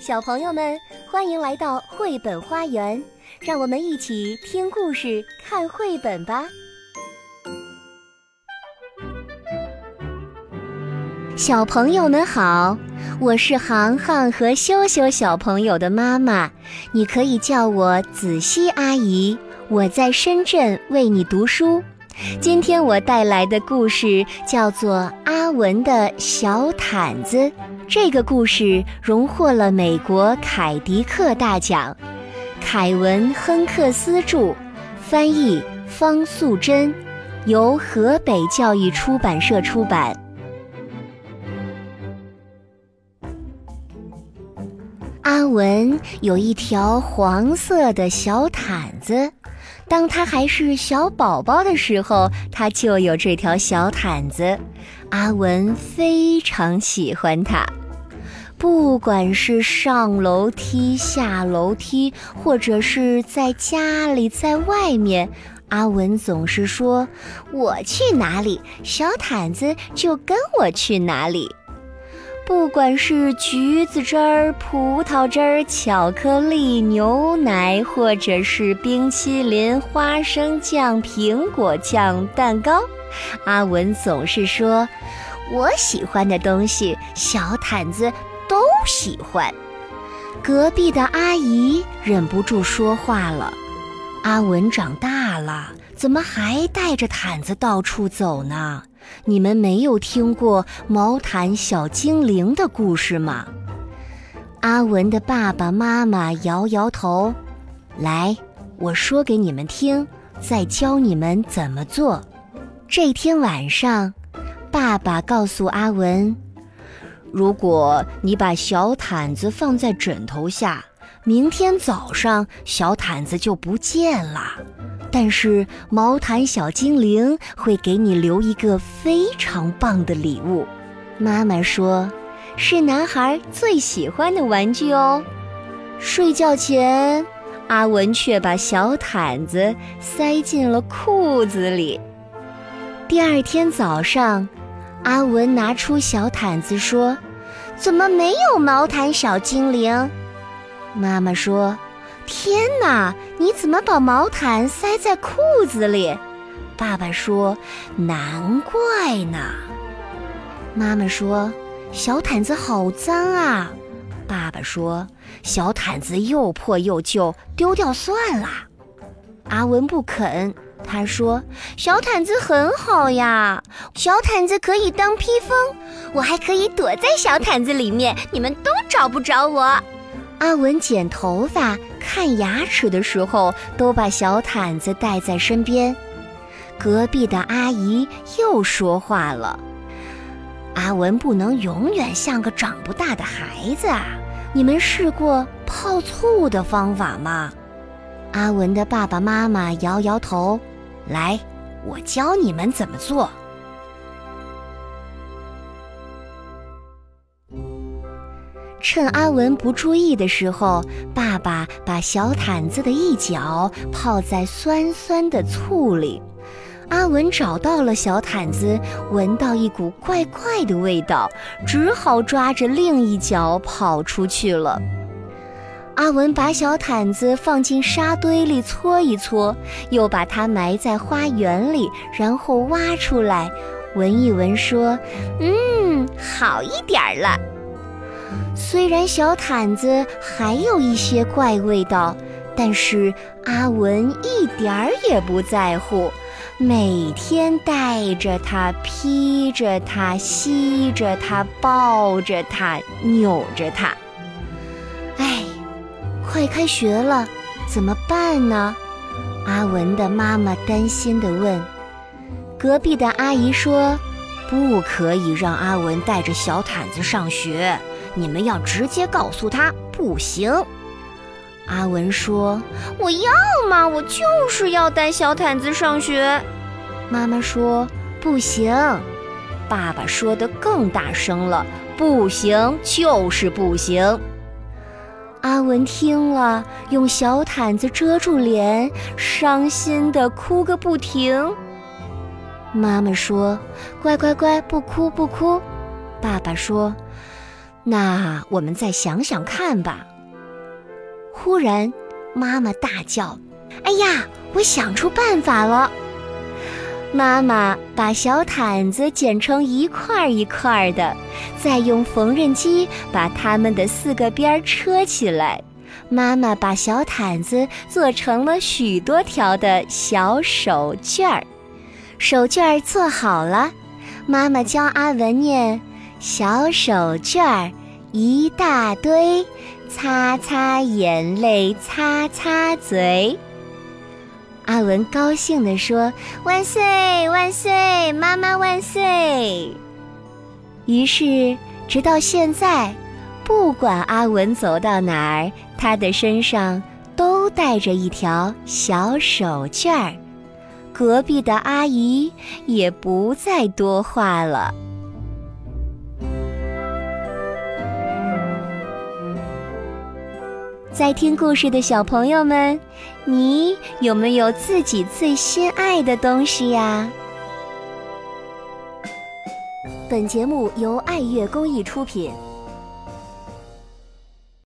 小朋友们，欢迎来到绘本花园，让我们一起听故事、看绘本吧。小朋友们好，我是航航和羞羞小朋友的妈妈，你可以叫我子熙阿姨。我在深圳为你读书。今天我带来的故事叫做《阿文的小毯子》。这个故事荣获了美国凯迪克大奖，凯文·亨克斯著，翻译方素珍，由河北教育出版社出版。阿文有一条黄色的小毯子，当他还是小宝宝的时候，他就有这条小毯子。阿文非常喜欢它。不管是上楼梯、下楼梯，或者是在家里、在外面，阿文总是说：“我去哪里，小毯子就跟我去哪里。”不管是橘子汁儿、葡萄汁儿、巧克力、牛奶，或者是冰淇淋、花生酱、苹果酱、蛋糕，阿文总是说：“我喜欢的东西，小毯子。”都喜欢。隔壁的阿姨忍不住说话了：“阿文长大了，怎么还带着毯子到处走呢？你们没有听过毛毯小精灵的故事吗？”阿文的爸爸妈妈摇摇头：“来，我说给你们听，再教你们怎么做。”这天晚上，爸爸告诉阿文。如果你把小毯子放在枕头下，明天早上小毯子就不见了。但是毛毯小精灵会给你留一个非常棒的礼物。妈妈说，是男孩最喜欢的玩具哦。睡觉前，阿文却把小毯子塞进了裤子里。第二天早上。阿文拿出小毯子说：“怎么没有毛毯小精灵？”妈妈说：“天哪，你怎么把毛毯塞在裤子里？”爸爸说：“难怪呢。”妈妈说：“小毯子好脏啊！”爸爸说：“小毯子又破又旧，丢掉算了。”阿文不肯。他说：“小毯子很好呀，小毯子可以当披风，我还可以躲在小毯子里面，你们都找不着我。”阿文剪头发、看牙齿的时候，都把小毯子带在身边。隔壁的阿姨又说话了：“阿文不能永远像个长不大的孩子啊！你们试过泡醋的方法吗？”阿文的爸爸妈妈摇摇头。来，我教你们怎么做。趁阿文不注意的时候，爸爸把小毯子的一角泡在酸酸的醋里。阿文找到了小毯子，闻到一股怪怪的味道，只好抓着另一角跑出去了。阿文把小毯子放进沙堆里搓一搓，又把它埋在花园里，然后挖出来，闻一闻，说：“嗯，好一点了。”虽然小毯子还有一些怪味道，但是阿文一点儿也不在乎，每天带着它，披着它，吸着它，抱着它，扭着它。快开学了，怎么办呢？阿文的妈妈担心地问。隔壁的阿姨说：“不可以让阿文带着小毯子上学，你们要直接告诉他不行。”阿文说：“我要嘛，我就是要带小毯子上学。”妈妈说：“不行。”爸爸说的更大声了：“不行，就是不行。”阿文听了，用小毯子遮住脸，伤心的哭个不停。妈妈说：“乖乖乖，不哭不哭。”爸爸说：“那我们再想想看吧。忽然，妈妈大叫：“哎呀，我想出办法了！”妈妈把小毯子剪成一块一块的，再用缝纫机把它们的四个边车起来。妈妈把小毯子做成了许多条的小手绢儿。手绢儿做好了，妈妈教阿文念：“小手绢儿一大堆，擦擦眼泪，擦擦嘴。”阿文高兴地说：“万岁万岁，妈妈万岁！”于是，直到现在，不管阿文走到哪儿，他的身上都带着一条小手绢儿。隔壁的阿姨也不再多话了。在听故事的小朋友们，你有没有自己最心爱的东西呀？本节目由爱乐公益出品。